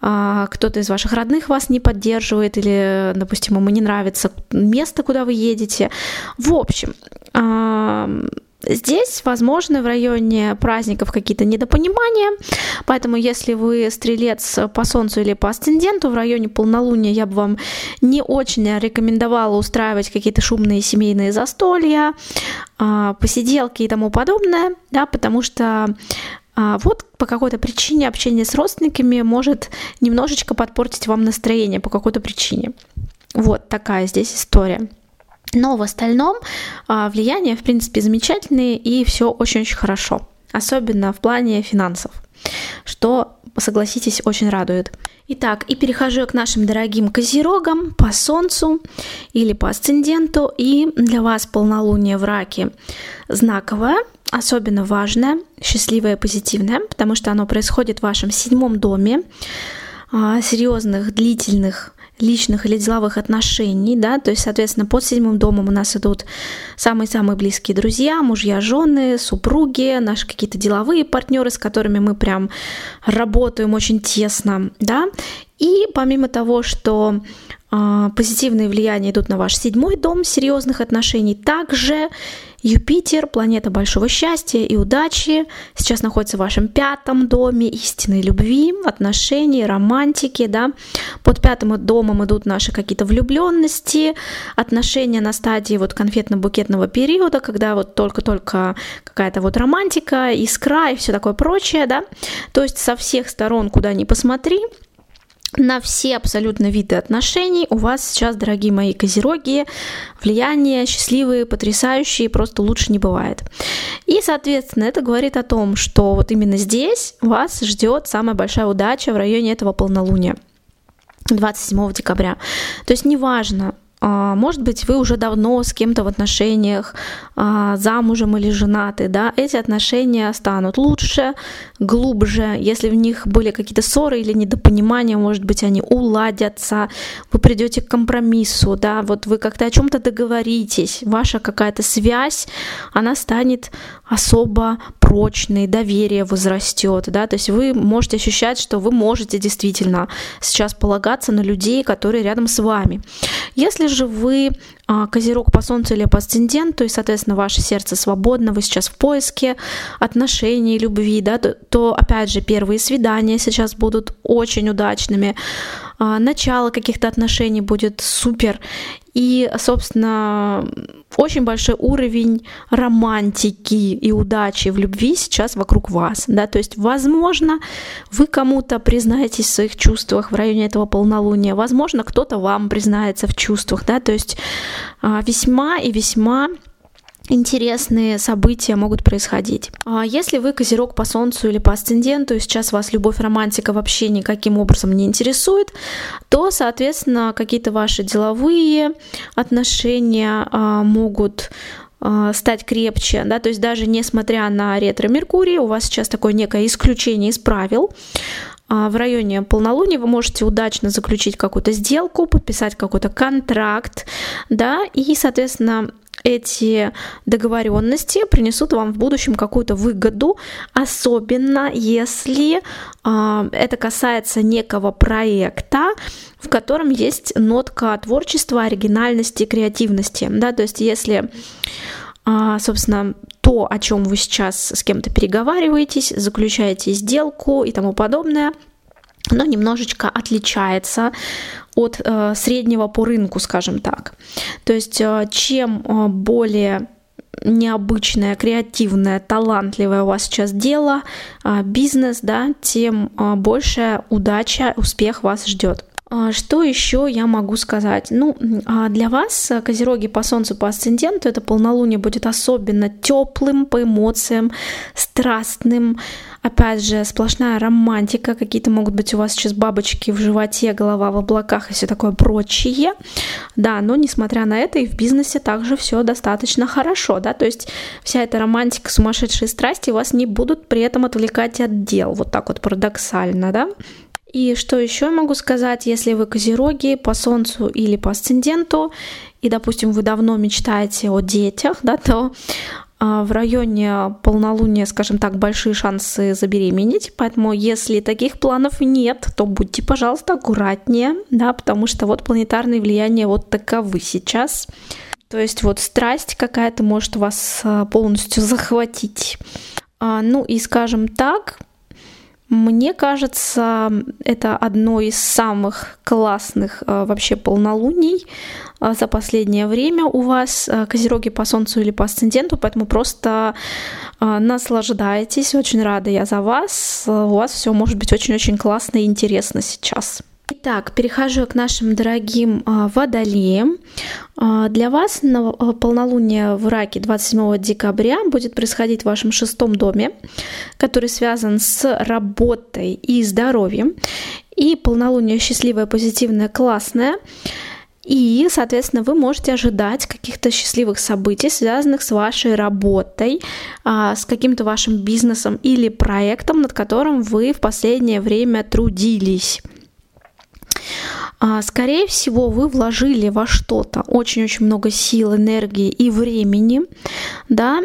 а, кто-то из ваших родных вас не поддерживает, или, допустим, ему не нравится место, куда вы едете. В общем, Здесь, возможно, в районе праздников какие-то недопонимания, поэтому если вы стрелец по Солнцу или по асценденту, в районе полнолуния я бы вам не очень рекомендовала устраивать какие-то шумные семейные застолья, а, посиделки и тому подобное, да, потому что а, вот по какой-то причине общение с родственниками может немножечко подпортить вам настроение по какой-то причине. Вот такая здесь история. Но в остальном а, влияние, в принципе, замечательные и все очень-очень хорошо. Особенно в плане финансов, что, согласитесь, очень радует. Итак, и перехожу к нашим дорогим козерогам по Солнцу или по асценденту. И для вас полнолуние в раке знаковое, особенно важное, счастливое, позитивное, потому что оно происходит в вашем седьмом доме а, серьезных, длительных личных или деловых отношений, да, то есть, соответственно, под седьмым домом у нас идут самые-самые близкие друзья, мужья, жены, супруги, наши какие-то деловые партнеры, с которыми мы прям работаем очень тесно, да, и помимо того, что э, позитивные влияния идут на ваш седьмой дом серьезных отношений, также Юпитер, планета большого счастья и удачи, сейчас находится в вашем пятом доме истинной любви, отношений, романтики, да. Под пятым домом идут наши какие-то влюбленности, отношения на стадии вот конфетно-букетного периода, когда вот только-только какая-то вот романтика, искра и все такое прочее, да. То есть со всех сторон, куда ни посмотри, на все абсолютно виды отношений у вас сейчас, дорогие мои козероги, влияние счастливые, потрясающие, просто лучше не бывает. И, соответственно, это говорит о том, что вот именно здесь вас ждет самая большая удача в районе этого полнолуния. 27 декабря. То есть неважно, может быть, вы уже давно с кем-то в отношениях, а, замужем или женаты, да, эти отношения станут лучше, глубже. Если в них были какие-то ссоры или недопонимания, может быть, они уладятся, вы придете к компромиссу, да, вот вы как-то о чем-то договоритесь, ваша какая-то связь, она станет особо прочной, доверие возрастет, да, то есть вы можете ощущать, что вы можете действительно сейчас полагаться на людей, которые рядом с вами. Если же вы а, козерог по солнцу или по асценденту, и, соответственно, ваше сердце свободно, вы сейчас в поиске отношений, любви, да, то, то опять же, первые свидания сейчас будут очень удачными, а, начало каких-то отношений будет супер, И, собственно, очень большой уровень романтики и удачи в любви сейчас вокруг вас, да, то есть, возможно, вы кому-то признаетесь в своих чувствах в районе этого полнолуния, возможно, кто-то вам признается в чувствах, да, то есть а, весьма и весьма интересные события могут происходить. А если вы козерог по солнцу или по асценденту, и сейчас вас любовь романтика вообще никаким образом не интересует, то, соответственно, какие-то ваши деловые отношения а, могут а, стать крепче, да, то есть даже несмотря на ретро-меркурий, у вас сейчас такое некое исключение из правил, в районе полнолуния вы можете удачно заключить какую-то сделку, подписать какой-то контракт, да, и, соответственно, эти договоренности принесут вам в будущем какую-то выгоду, особенно если э, это касается некого проекта, в котором есть нотка творчества, оригинальности, креативности. Да? То есть если, э, собственно, то, о чем вы сейчас с кем-то переговариваетесь, заключаете сделку и тому подобное – оно немножечко отличается от э, среднего по рынку, скажем так. То есть э, чем э, более необычное, креативное, талантливое у вас сейчас дело, бизнес, да, тем большая удача, успех вас ждет. А, что еще я могу сказать? Ну, а для вас, э, козероги по Солнцу, по асценденту, это полнолуние будет особенно теплым по эмоциям, страстным. Опять же, сплошная романтика. Какие-то могут быть у вас сейчас бабочки в животе, голова в облаках и все такое прочее. Да, но несмотря на это, и в бизнесе также все достаточно хорошо, да, то есть вся эта романтика, сумасшедшие страсти вас не будут при этом отвлекать от дел. Вот так вот парадоксально, да. И что еще я могу сказать, если вы козероги по Солнцу или по асценденту, и, допустим, вы давно мечтаете о детях, да, то а, в районе полнолуния, скажем так, большие шансы забеременеть. Поэтому, если таких планов нет, то будьте, пожалуйста, аккуратнее, да, потому что вот планетарные влияния вот таковы сейчас. То есть вот страсть какая-то может вас а, полностью захватить. А, ну и, скажем так, мне кажется, это одно из самых классных э, вообще полнолуний э, за последнее время у вас, э, козероги по Солнцу или по Асценденту, поэтому просто наслаждайтесь, очень рада я за вас, у вас все может быть очень-очень классно и интересно сейчас. Итак, перехожу к нашим дорогим а, водолеям. А, для вас а, полнолуние в Раке 27 декабря будет происходить в вашем шестом доме, который связан с работой и здоровьем. И полнолуние счастливое, позитивное, классное. И, соответственно, вы можете ожидать каких-то счастливых событий, связанных с вашей работой, с каким-то вашим бизнесом или проектом, над которым вы в последнее время трудились. А, скорее всего, вы вложили во что-то очень-очень много сил, энергии и времени, да,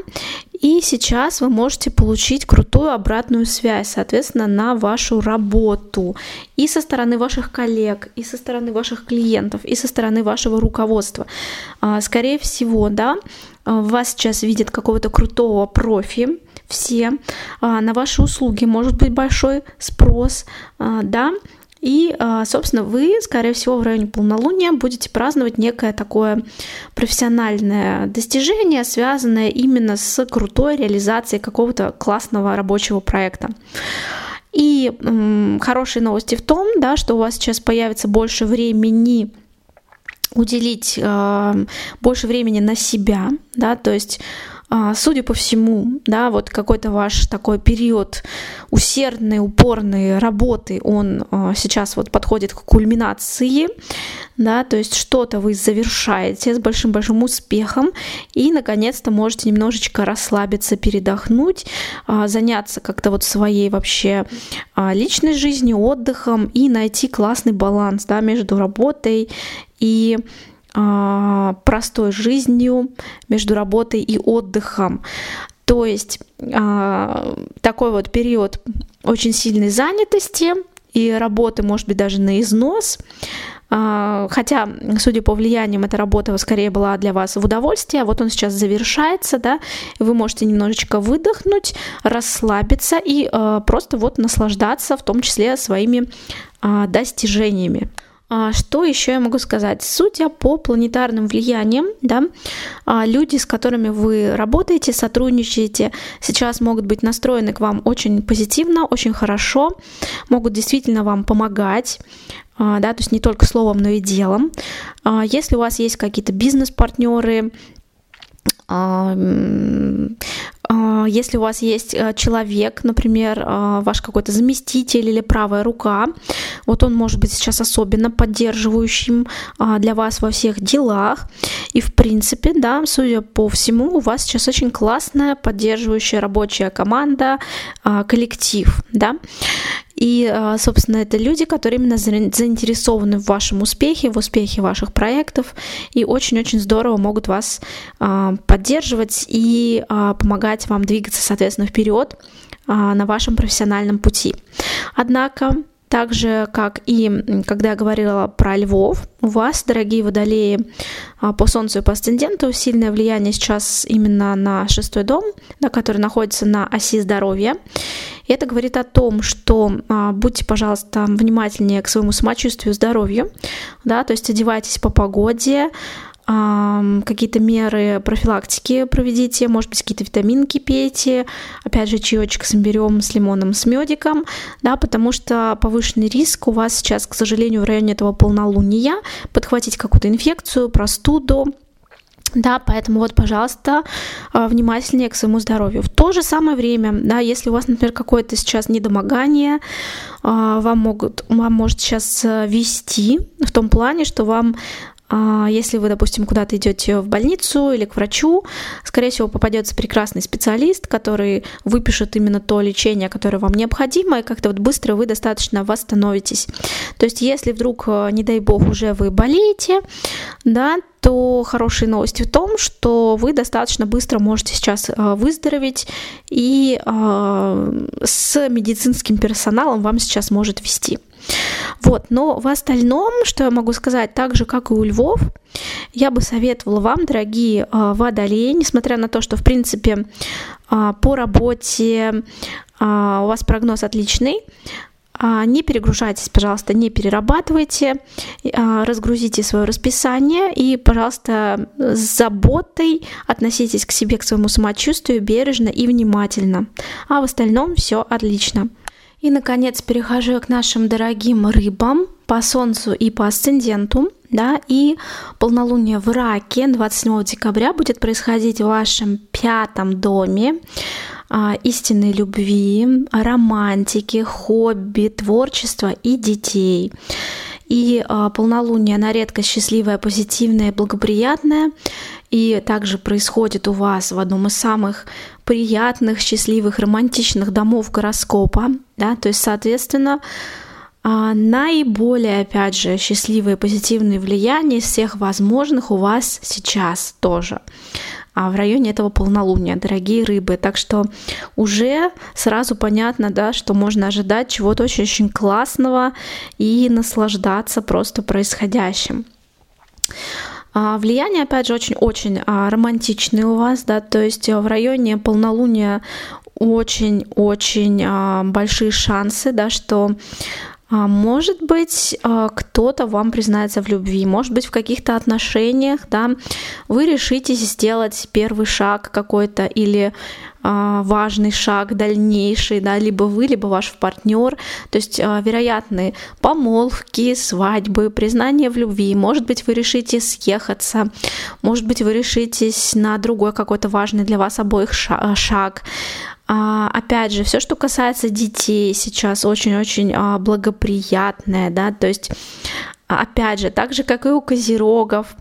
и сейчас вы можете получить крутую обратную связь, соответственно, на вашу работу и со стороны ваших коллег, и со стороны ваших клиентов, и со стороны вашего руководства. А, скорее всего, да, вас сейчас видят какого-то крутого профи, все, а, на ваши услуги может быть большой спрос, да, и, а, собственно, вы, скорее всего, в районе полнолуния будете праздновать некое такое профессиональное достижение, связанное именно с крутой реализацией какого-то классного рабочего проекта. И м, хорошие новости в том, да, что у вас сейчас появится больше времени уделить э, больше времени на себя, да, то есть судя по всему, да, вот какой-то ваш такой период усердной, упорной работы, он а, сейчас вот подходит к кульминации, да, то есть что-то вы завершаете с большим-большим успехом и, наконец-то, можете немножечко расслабиться, передохнуть, а, заняться как-то вот своей вообще личной жизнью, отдыхом и найти классный баланс, да, между работой и а, простой жизнью, между работой и отдыхом. То есть а, такой вот период очень сильной занятости и работы, может быть, даже на износ. А, хотя, судя по влияниям, эта работа скорее была для вас в удовольствие. Вот он сейчас завершается, да, вы можете немножечко выдохнуть, расслабиться и просто вот наслаждаться, в том числе своими достижениями. А, что еще я могу сказать? Судя по планетарным влияниям, да, а, люди, с которыми вы работаете, сотрудничаете, сейчас могут быть настроены к вам очень позитивно, очень хорошо, могут действительно вам помогать, а, да, то есть не только словом, но и делом. Если у вас есть какие-то бизнес-партнеры, если у вас есть э, человек, например, а, ваш какой-то заместитель или правая рука, вот он может быть сейчас особенно поддерживающим а, для вас во всех делах. И в принципе, да, судя по всему, у вас сейчас очень классная поддерживающая рабочая команда, коллектив, да. И, а, собственно, это люди, которые именно заинтересованы в вашем успехе, в успехе ваших проектов, и очень-очень здорово могут вас а, поддерживать и а, помогать вам двигаться, соответственно, вперед на вашем профессиональном пути. Однако так же, как и когда я говорила про львов, у вас, дорогие водолеи, по Солнцу и по Асценденту сильное влияние сейчас именно на шестой дом, да, который находится на оси здоровья. И это говорит о том, что а, будьте, пожалуйста, внимательнее к своему самочувствию, здоровью, да, то есть одевайтесь по погоде, какие-то меры профилактики проведите, может быть, какие-то витаминки пейте, опять же, чаечек с имбирем, с лимоном, с медиком, да, потому что повышенный риск у вас сейчас, к сожалению, в районе этого полнолуния. Подхватить какую-то инфекцию, простуду, да, поэтому вот, пожалуйста, а, внимательнее к своему здоровью. В то же самое время, да, если у вас, например, какое-то сейчас недомогание, а, вам могут, вам может сейчас э, вести в том плане, что вам если вы, допустим, куда-то идете в больницу или к врачу, скорее всего, попадется прекрасный специалист, который выпишет именно то лечение, которое вам необходимо, и как-то вот быстро вы достаточно восстановитесь. То есть, если вдруг, э, не дай бог, уже вы болеете, да, то хорошие новости в том, что вы достаточно быстро можете сейчас э, выздороветь, и э, с медицинским персоналом вам сейчас может вести. Вот, но в остальном, что я могу сказать, так же, как и у львов, я бы советовала вам, дорогие э, водолеи, несмотря на то, что, в принципе, э, по работе э, у вас прогноз отличный, не перегружайтесь, пожалуйста, не перерабатывайте, разгрузите свое расписание и, пожалуйста, с заботой относитесь к себе, к своему самочувствию бережно и внимательно. А в остальном все отлично. И, наконец, перехожу к нашим дорогим рыбам по Солнцу и по Асценденту. Да, и полнолуние в Раке 27 декабря будет происходить в вашем пятом доме а, истинной любви, романтики, хобби, творчества и детей. И а, полнолуние на редкость счастливое, позитивное, благоприятное. И также происходит у вас в одном из самых приятных, счастливых, романтичных домов гороскопа, да, то есть, соответственно, а, наиболее, опять же, счастливые, позитивные влияния из всех возможных у вас сейчас тоже в районе этого полнолуния, дорогие рыбы. Так что уже сразу понятно, да, что можно ожидать чего-то очень-очень классного и наслаждаться просто происходящим. А влияние, опять же, очень-очень а, романтичное у вас, да, то есть в районе полнолуния очень-очень а, большие шансы, да, что может быть, кто-то вам признается в любви, может быть, в каких-то отношениях, да, вы решитесь сделать первый шаг какой-то или а, важный шаг дальнейший, да, либо вы, либо ваш партнер. То есть а, вероятны помолвки, свадьбы, признание в любви. Может быть, вы решите съехаться, может быть, вы решитесь на другой какой-то важный для вас обоих а, шаг. А, опять же, все, что касается детей, сейчас очень-очень а, благоприятное, да, то есть а опять же, так же, как и у козерогов,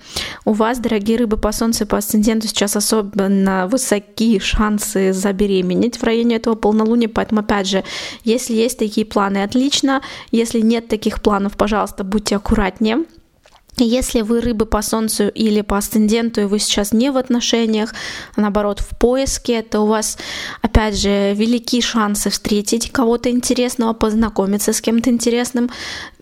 у вас, дорогие рыбы по Солнцу и по Асценденту, сейчас особенно высокие шансы забеременеть в районе этого полнолуния, поэтому, опять же, если есть такие планы, отлично, если нет таких планов, пожалуйста, будьте аккуратнее, если вы рыбы по солнцу или по асценденту, и вы сейчас не в отношениях, а наоборот в поиске, то у вас, опять же, велики шансы встретить кого-то интересного, познакомиться с кем-то интересным.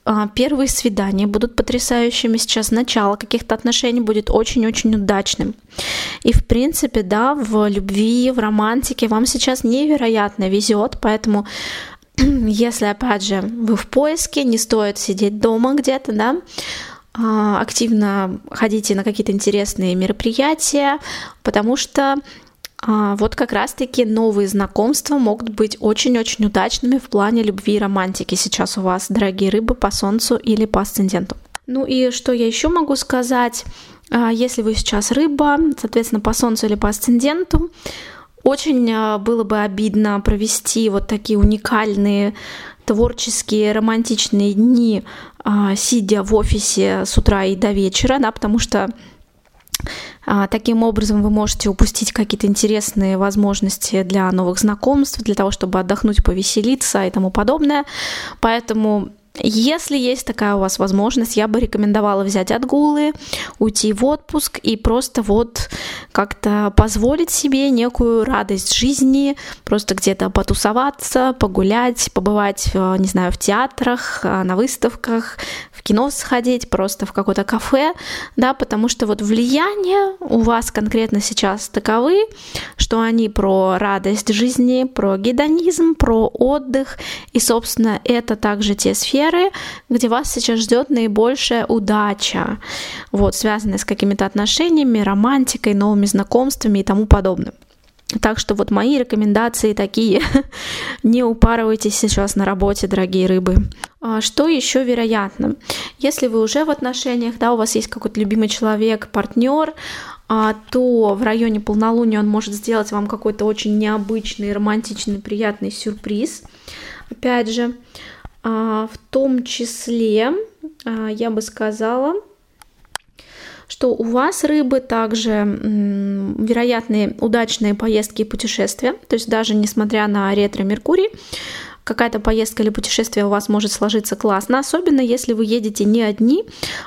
А, первые свидания будут потрясающими. Сейчас начало каких-то отношений будет очень-очень удачным. И в принципе, да, в любви, в романтике вам сейчас невероятно везет, поэтому если, опять же, вы в поиске, не стоит сидеть дома где-то, да, активно ходите на какие-то интересные мероприятия, потому что а, вот как раз-таки новые знакомства могут быть очень-очень удачными в плане любви и романтики сейчас у вас, дорогие рыбы, по Солнцу или по асценденту. Ну и что я еще могу сказать? А, если вы сейчас рыба, соответственно, по Солнцу или по асценденту, очень а, было бы обидно провести вот такие уникальные творческие романтичные дни, сидя в офисе с утра и до вечера, да, потому что а, таким образом вы можете упустить какие-то интересные возможности для новых знакомств, для того, чтобы отдохнуть, повеселиться и тому подобное. Поэтому если есть такая у вас возможность, я бы рекомендовала взять отгулы, уйти в отпуск и просто вот как-то позволить себе некую радость жизни, просто где-то потусоваться, погулять, побывать, не знаю, в театрах, на выставках, в кино сходить, просто в какое-то кафе, да, потому что вот влияние у вас конкретно сейчас таковы, что они про радость жизни, про гедонизм, про отдых, и, собственно, это также те сферы, где вас сейчас ждет наибольшая удача, вот, связанная с какими-то отношениями, романтикой, новыми знакомствами и тому подобное. Так что вот мои рекомендации такие. Не упарывайтесь сейчас на работе, дорогие рыбы. А что еще вероятно? Если вы уже в отношениях, да, у вас есть какой-то любимый человек, партнер, а, то в районе полнолуния он может сделать вам какой-то очень необычный, романтичный, приятный сюрприз. Опять же, а, в том числе, я бы сказала, что у вас, рыбы, также вероятные удачные поездки и путешествия, то есть даже несмотря на ретро-меркурий, какая-то поездка или путешествие у вас может сложиться классно, особенно если вы едете не одни,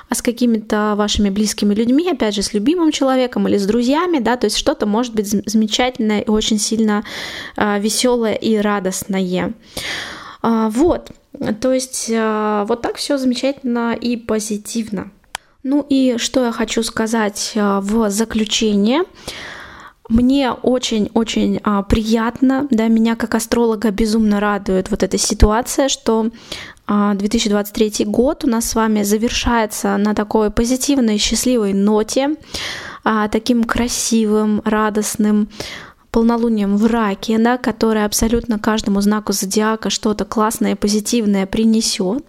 а с какими-то вашими близкими людьми, опять же, с любимым человеком или с друзьями, да, то есть что-то может быть замечательное и очень сильно э, веселое и радостное. А, вот, то есть э, вот так все замечательно и позитивно. Ну и что я хочу сказать а, в заключение. Мне очень-очень а, приятно, да, меня как астролога безумно радует вот эта ситуация, что 2023 а, год у нас с вами завершается на такой позитивной, счастливой ноте, таким красивым, радостным, полнолунием в раке, да, которое абсолютно каждому знаку зодиака что-то классное, позитивное принесет.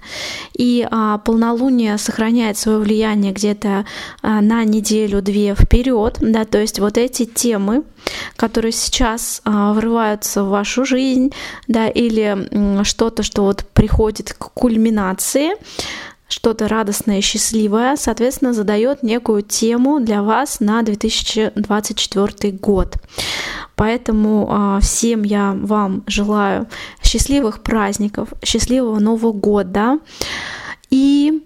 И а, полнолуние сохраняет свое влияние где-то а, на неделю-две вперед. Да, то есть вот эти темы, которые сейчас а, врываются в вашу жизнь, да, или что-то, что вот приходит к кульминации, что-то радостное счастливое, соответственно, задает некую тему для вас на 2024 год. Поэтому а, всем я вам желаю счастливых праздников, счастливого Нового года. И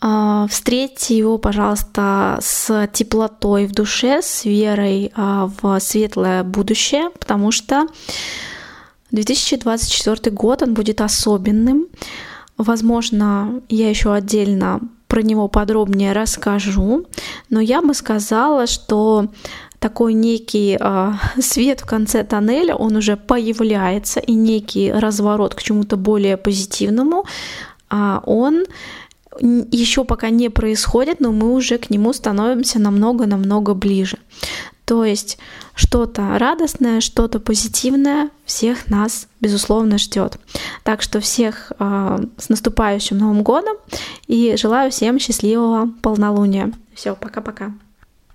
а, встретьте его, пожалуйста, с теплотой в душе, с верой а, в светлое будущее, потому что 2024 год, он будет особенным. Возможно, я еще отдельно про него подробнее расскажу, но я бы сказала, что такой некий э, свет в конце тоннеля, он уже появляется, и некий разворот к чему-то более позитивному, а он еще пока не происходит, но мы уже к нему становимся намного-намного ближе. То есть что-то радостное, что-то позитивное всех нас, безусловно, ждет. Так что всех э, с наступающим Новым годом и желаю всем счастливого полнолуния. Все, пока-пока.